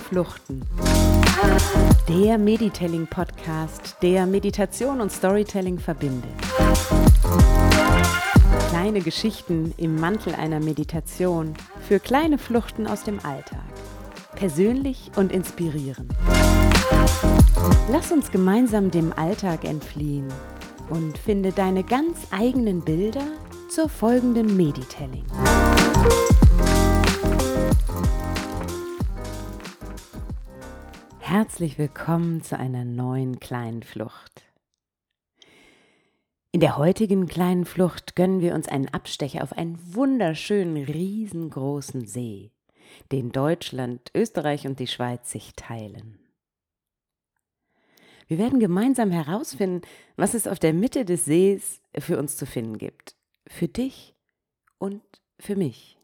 Fluchten. Der Meditelling-Podcast, der Meditation und Storytelling verbindet. Kleine Geschichten im Mantel einer Meditation für kleine Fluchten aus dem Alltag. Persönlich und inspirierend. Lass uns gemeinsam dem Alltag entfliehen und finde deine ganz eigenen Bilder zur folgenden Meditelling. Herzlich willkommen zu einer neuen kleinen Flucht. In der heutigen kleinen Flucht gönnen wir uns einen Abstecher auf einen wunderschönen, riesengroßen See, den Deutschland, Österreich und die Schweiz sich teilen. Wir werden gemeinsam herausfinden, was es auf der Mitte des Sees für uns zu finden gibt. Für dich und für mich.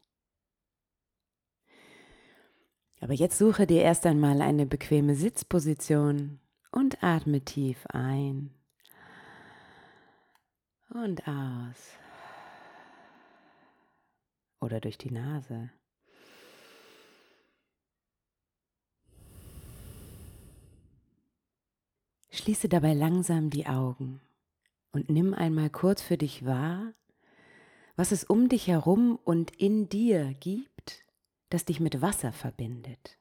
Aber jetzt suche dir erst einmal eine bequeme Sitzposition und atme tief ein und aus. Oder durch die Nase. Schließe dabei langsam die Augen und nimm einmal kurz für dich wahr, was es um dich herum und in dir gibt das dich mit Wasser verbindet.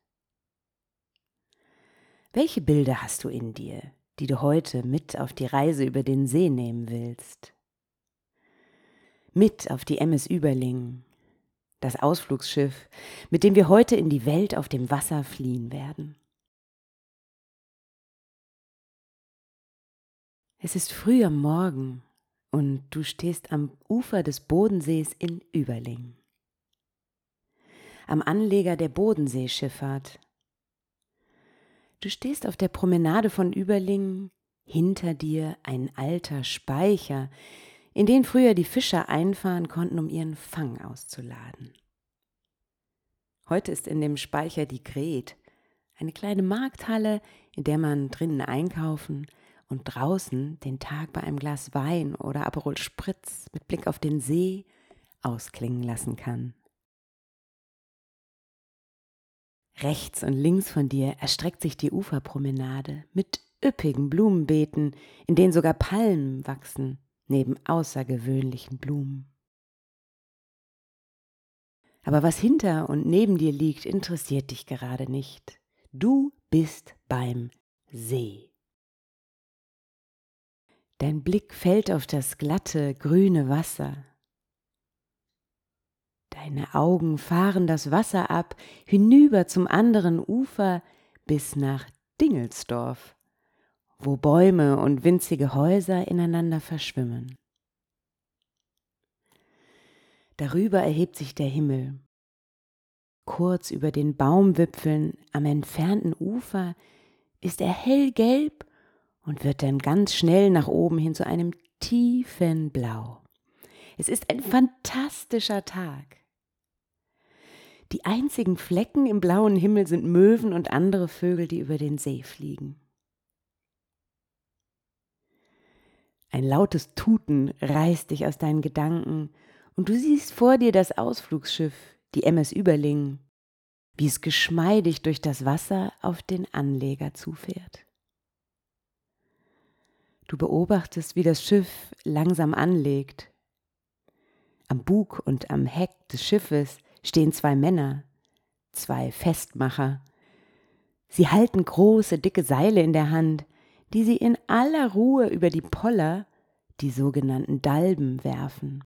Welche Bilder hast du in dir, die du heute mit auf die Reise über den See nehmen willst? Mit auf die MS Überling, das Ausflugsschiff, mit dem wir heute in die Welt auf dem Wasser fliehen werden. Es ist früh am Morgen und du stehst am Ufer des Bodensees in Überling am Anleger der Bodenseeschifffahrt. Du stehst auf der Promenade von Überlingen, hinter dir ein alter Speicher, in den früher die Fischer einfahren konnten, um ihren Fang auszuladen. Heute ist in dem Speicher die Gret, eine kleine Markthalle, in der man drinnen einkaufen und draußen den Tag bei einem Glas Wein oder Aperol Spritz mit Blick auf den See ausklingen lassen kann. Rechts und links von dir erstreckt sich die Uferpromenade mit üppigen Blumenbeeten, in denen sogar Palmen wachsen, neben außergewöhnlichen Blumen. Aber was hinter und neben dir liegt, interessiert dich gerade nicht. Du bist beim See. Dein Blick fällt auf das glatte, grüne Wasser, Deine Augen fahren das Wasser ab, hinüber zum anderen Ufer bis nach Dingelsdorf, wo Bäume und winzige Häuser ineinander verschwimmen. Darüber erhebt sich der Himmel. Kurz über den Baumwipfeln am entfernten Ufer ist er hellgelb und wird dann ganz schnell nach oben hin zu einem tiefen Blau. Es ist ein fantastischer Tag. Die einzigen Flecken im blauen Himmel sind Möwen und andere Vögel, die über den See fliegen. Ein lautes Tuten reißt dich aus deinen Gedanken und du siehst vor dir das Ausflugsschiff, die MS Überling, wie es geschmeidig durch das Wasser auf den Anleger zufährt. Du beobachtest, wie das Schiff langsam anlegt. Am Bug und am Heck des Schiffes stehen zwei Männer, zwei Festmacher. Sie halten große, dicke Seile in der Hand, die sie in aller Ruhe über die Poller, die sogenannten Dalben, werfen.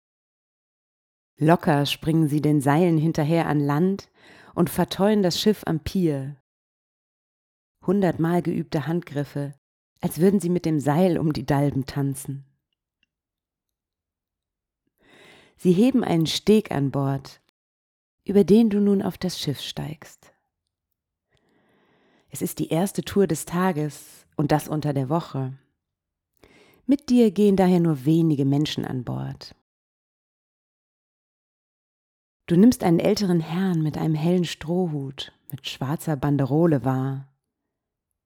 Locker springen sie den Seilen hinterher an Land und verteuen das Schiff am Pier. Hundertmal geübte Handgriffe, als würden sie mit dem Seil um die Dalben tanzen. Sie heben einen Steg an Bord über den du nun auf das Schiff steigst. Es ist die erste Tour des Tages und das unter der Woche. Mit dir gehen daher nur wenige Menschen an Bord. Du nimmst einen älteren Herrn mit einem hellen Strohhut, mit schwarzer Banderole wahr,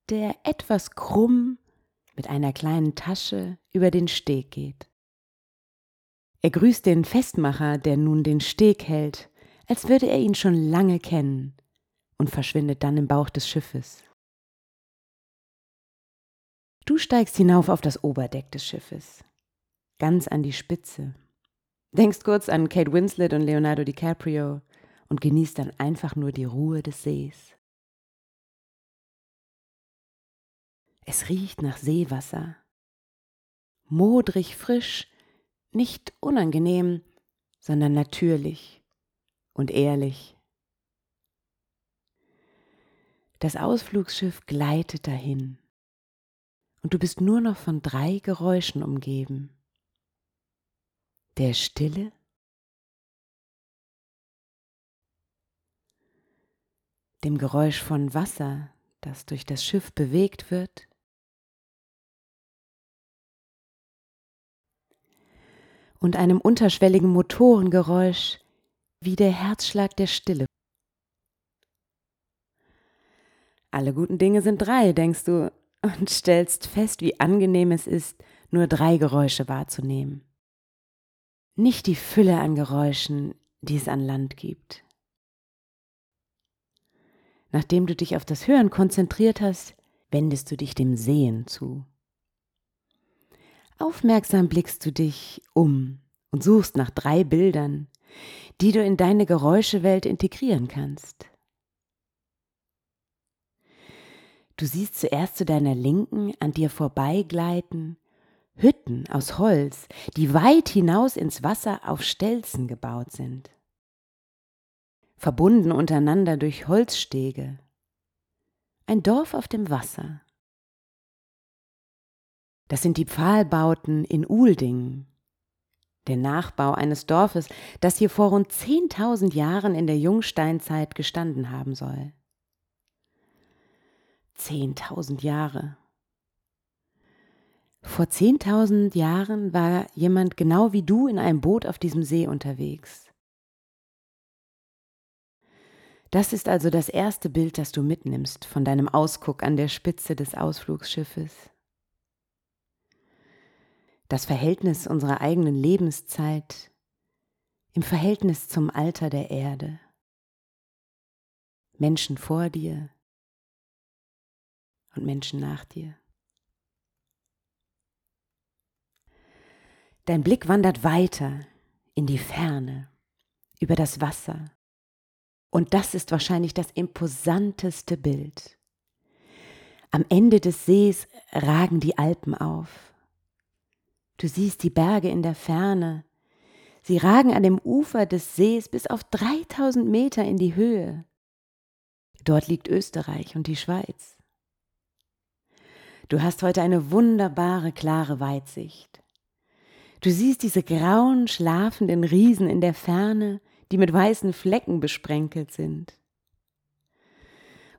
der etwas krumm mit einer kleinen Tasche über den Steg geht. Er grüßt den Festmacher, der nun den Steg hält als würde er ihn schon lange kennen, und verschwindet dann im Bauch des Schiffes. Du steigst hinauf auf das Oberdeck des Schiffes, ganz an die Spitze, denkst kurz an Kate Winslet und Leonardo DiCaprio und genießt dann einfach nur die Ruhe des Sees. Es riecht nach Seewasser, modrig frisch, nicht unangenehm, sondern natürlich und ehrlich. Das Ausflugsschiff gleitet dahin und du bist nur noch von drei Geräuschen umgeben. Der Stille, dem Geräusch von Wasser, das durch das Schiff bewegt wird, und einem unterschwelligen Motorengeräusch wie der Herzschlag der Stille. Alle guten Dinge sind drei, denkst du, und stellst fest, wie angenehm es ist, nur drei Geräusche wahrzunehmen. Nicht die Fülle an Geräuschen, die es an Land gibt. Nachdem du dich auf das Hören konzentriert hast, wendest du dich dem Sehen zu. Aufmerksam blickst du dich um und suchst nach drei Bildern, die du in deine Geräuschewelt integrieren kannst. Du siehst zuerst zu deiner Linken an dir vorbeigleiten Hütten aus Holz, die weit hinaus ins Wasser auf Stelzen gebaut sind, verbunden untereinander durch Holzstege. Ein Dorf auf dem Wasser. Das sind die Pfahlbauten in Uldingen, der Nachbau eines Dorfes, das hier vor rund 10.000 Jahren in der Jungsteinzeit gestanden haben soll. Zehntausend Jahre. Vor zehntausend Jahren war jemand genau wie du in einem Boot auf diesem See unterwegs. Das ist also das erste Bild, das du mitnimmst von deinem Ausguck an der Spitze des Ausflugsschiffes. Das Verhältnis unserer eigenen Lebenszeit im Verhältnis zum Alter der Erde. Menschen vor dir, und Menschen nach dir. Dein Blick wandert weiter in die Ferne, über das Wasser. Und das ist wahrscheinlich das imposanteste Bild. Am Ende des Sees ragen die Alpen auf. Du siehst die Berge in der Ferne. Sie ragen an dem Ufer des Sees bis auf 3000 Meter in die Höhe. Dort liegt Österreich und die Schweiz. Du hast heute eine wunderbare, klare Weitsicht. Du siehst diese grauen, schlafenden Riesen in der Ferne, die mit weißen Flecken besprenkelt sind.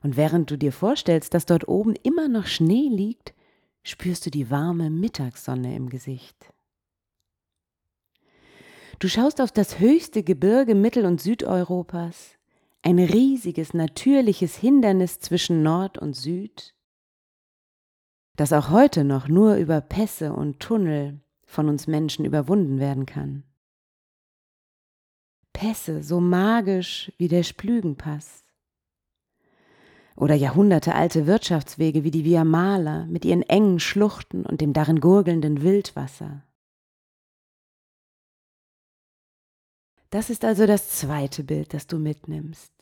Und während du dir vorstellst, dass dort oben immer noch Schnee liegt, spürst du die warme Mittagssonne im Gesicht. Du schaust auf das höchste Gebirge Mittel- und Südeuropas, ein riesiges natürliches Hindernis zwischen Nord und Süd, das auch heute noch nur über Pässe und Tunnel von uns Menschen überwunden werden kann. Pässe so magisch wie der Splügenpass. Oder jahrhundertealte Wirtschaftswege wie die Via Mala mit ihren engen Schluchten und dem darin gurgelnden Wildwasser. Das ist also das zweite Bild, das du mitnimmst.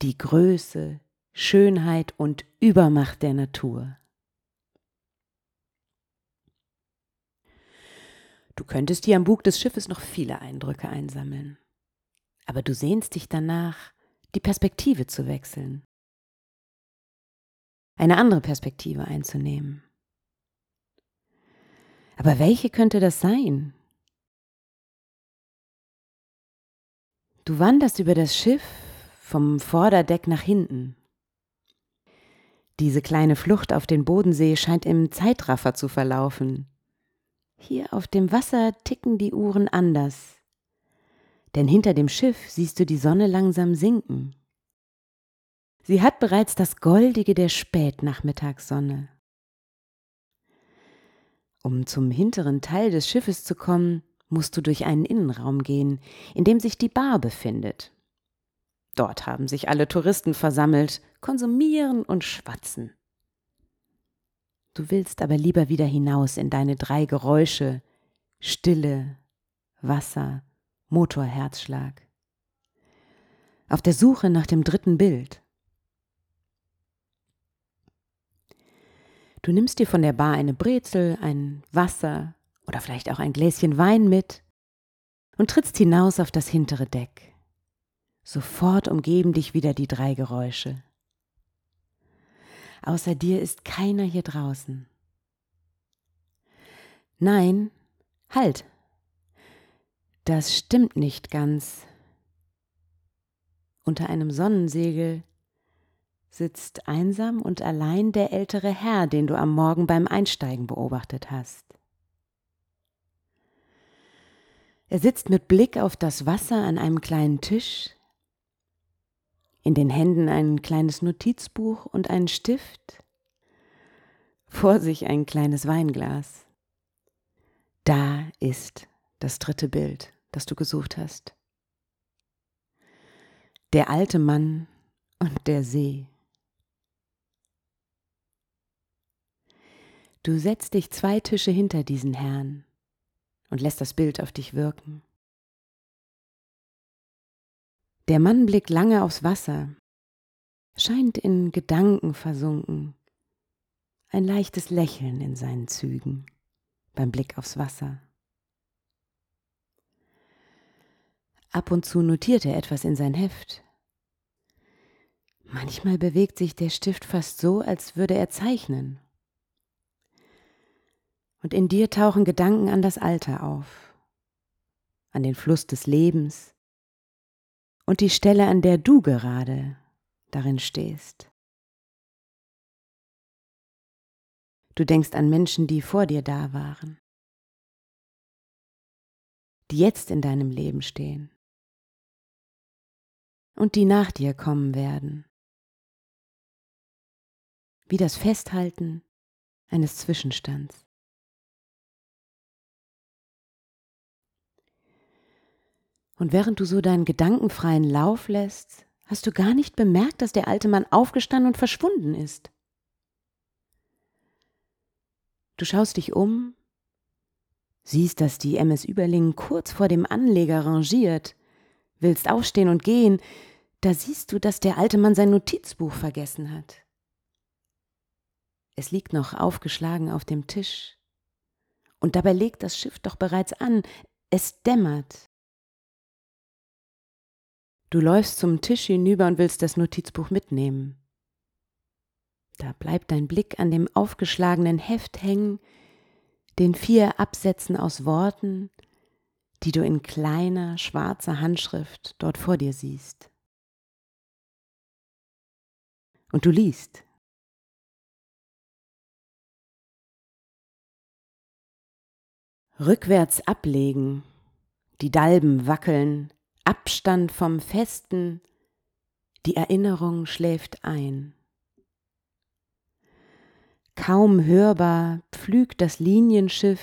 Die Größe, Schönheit und Übermacht der Natur. Du könntest hier am Bug des Schiffes noch viele Eindrücke einsammeln. Aber du sehnst dich danach, die Perspektive zu wechseln. Eine andere Perspektive einzunehmen. Aber welche könnte das sein? Du wanderst über das Schiff vom Vorderdeck nach hinten. Diese kleine Flucht auf den Bodensee scheint im Zeitraffer zu verlaufen. Hier auf dem Wasser ticken die Uhren anders. Denn hinter dem Schiff siehst du die Sonne langsam sinken. Sie hat bereits das Goldige der Spätnachmittagssonne. Um zum hinteren Teil des Schiffes zu kommen, musst du durch einen Innenraum gehen, in dem sich die Bar befindet. Dort haben sich alle Touristen versammelt, konsumieren und schwatzen. Du willst aber lieber wieder hinaus in deine drei Geräusche Stille, Wasser, Motorherzschlag. Auf der Suche nach dem dritten Bild. Du nimmst dir von der Bar eine Brezel, ein Wasser oder vielleicht auch ein Gläschen Wein mit und trittst hinaus auf das hintere Deck. Sofort umgeben dich wieder die drei Geräusche. Außer dir ist keiner hier draußen. Nein, halt. Das stimmt nicht ganz. Unter einem Sonnensegel sitzt einsam und allein der ältere Herr, den du am Morgen beim Einsteigen beobachtet hast. Er sitzt mit Blick auf das Wasser an einem kleinen Tisch, in den Händen ein kleines Notizbuch und einen Stift, vor sich ein kleines Weinglas. Da ist das dritte Bild, das du gesucht hast. Der alte Mann und der See. Du setzt dich zwei Tische hinter diesen Herrn und lässt das Bild auf dich wirken. Der Mann blickt lange aufs Wasser, scheint in Gedanken versunken, ein leichtes Lächeln in seinen Zügen beim Blick aufs Wasser. Ab und zu notiert er etwas in sein Heft. Manchmal bewegt sich der Stift fast so, als würde er zeichnen. Und in dir tauchen Gedanken an das Alter auf, an den Fluss des Lebens, und die Stelle, an der du gerade darin stehst. Du denkst an Menschen, die vor dir da waren, die jetzt in deinem Leben stehen und die nach dir kommen werden. Wie das Festhalten eines Zwischenstands. Und während du so deinen gedankenfreien Lauf lässt, hast du gar nicht bemerkt, dass der alte Mann aufgestanden und verschwunden ist. Du schaust dich um, siehst, dass die MS Überlingen kurz vor dem Anleger rangiert, willst aufstehen und gehen, da siehst du, dass der alte Mann sein Notizbuch vergessen hat. Es liegt noch aufgeschlagen auf dem Tisch. Und dabei legt das Schiff doch bereits an. Es dämmert. Du läufst zum Tisch hinüber und willst das Notizbuch mitnehmen. Da bleibt dein Blick an dem aufgeschlagenen Heft hängen, den vier Absätzen aus Worten, die du in kleiner schwarzer Handschrift dort vor dir siehst. Und du liest. Rückwärts ablegen, die Dalben wackeln, Abstand vom Festen, die Erinnerung schläft ein. Kaum hörbar pflügt das Linienschiff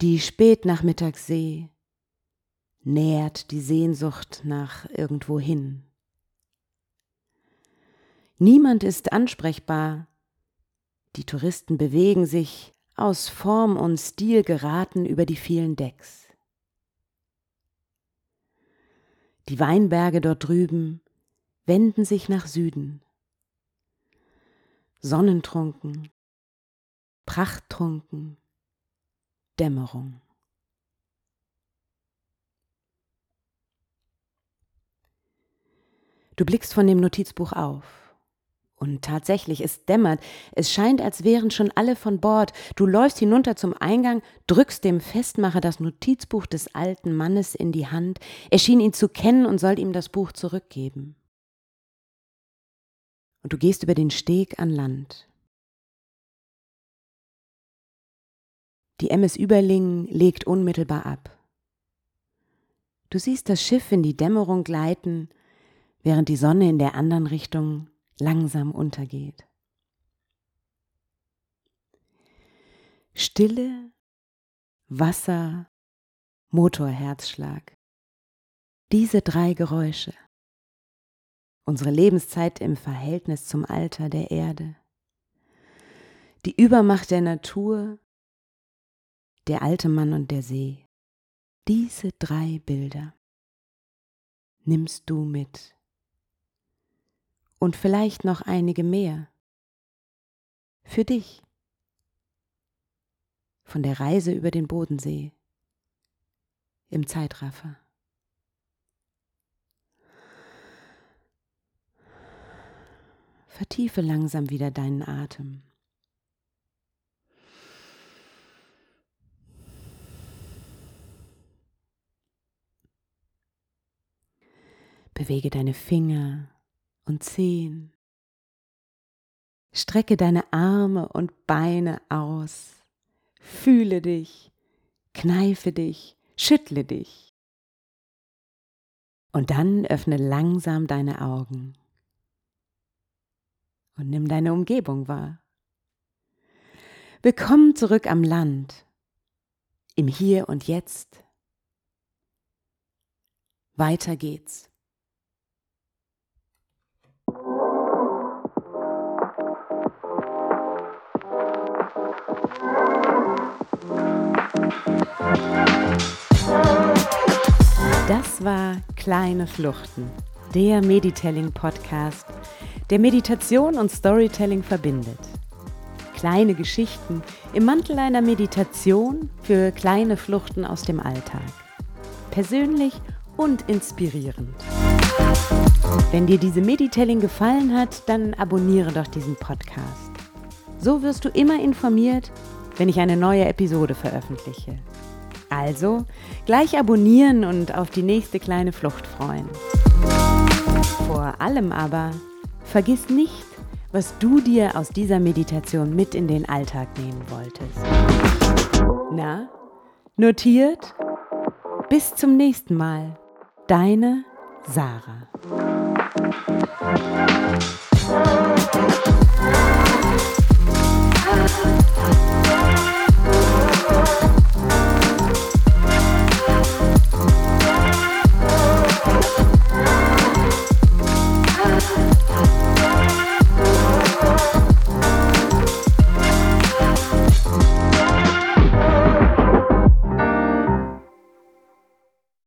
die Spätnachmittagssee, nährt die Sehnsucht nach irgendwohin. Niemand ist ansprechbar, die Touristen bewegen sich aus Form und Stil geraten über die vielen Decks. Die Weinberge dort drüben wenden sich nach Süden. Sonnentrunken, prachttrunken, Dämmerung. Du blickst von dem Notizbuch auf. Und tatsächlich, es dämmert. Es scheint, als wären schon alle von Bord. Du läufst hinunter zum Eingang, drückst dem Festmacher das Notizbuch des alten Mannes in die Hand. Er schien ihn zu kennen und soll ihm das Buch zurückgeben. Und du gehst über den Steg an Land. Die MS Überlingen legt unmittelbar ab. Du siehst das Schiff in die Dämmerung gleiten, während die Sonne in der anderen Richtung langsam untergeht. Stille, Wasser, Motorherzschlag. Diese drei Geräusche. unsere Lebenszeit im Verhältnis zum Alter der Erde, die Übermacht der Natur, der alte Mann und der See. Diese drei Bilder nimmst du mit. Und vielleicht noch einige mehr. Für dich. Von der Reise über den Bodensee im Zeitraffer. Vertiefe langsam wieder deinen Atem. Bewege deine Finger und Zehen. Strecke deine Arme und Beine aus. Fühle dich, kneife dich, schüttle dich. Und dann öffne langsam deine Augen und nimm deine Umgebung wahr. Willkommen zurück am Land, im Hier und Jetzt. Weiter geht's. Das war Kleine Fluchten, der Meditelling-Podcast, der Meditation und Storytelling verbindet. Kleine Geschichten im Mantel einer Meditation für kleine Fluchten aus dem Alltag. Persönlich und inspirierend. Wenn dir diese Meditelling gefallen hat, dann abonniere doch diesen Podcast. So wirst du immer informiert, wenn ich eine neue Episode veröffentliche. Also gleich abonnieren und auf die nächste kleine Flucht freuen. Vor allem aber, vergiss nicht, was du dir aus dieser Meditation mit in den Alltag nehmen wolltest. Na, notiert? Bis zum nächsten Mal. Deine Sarah.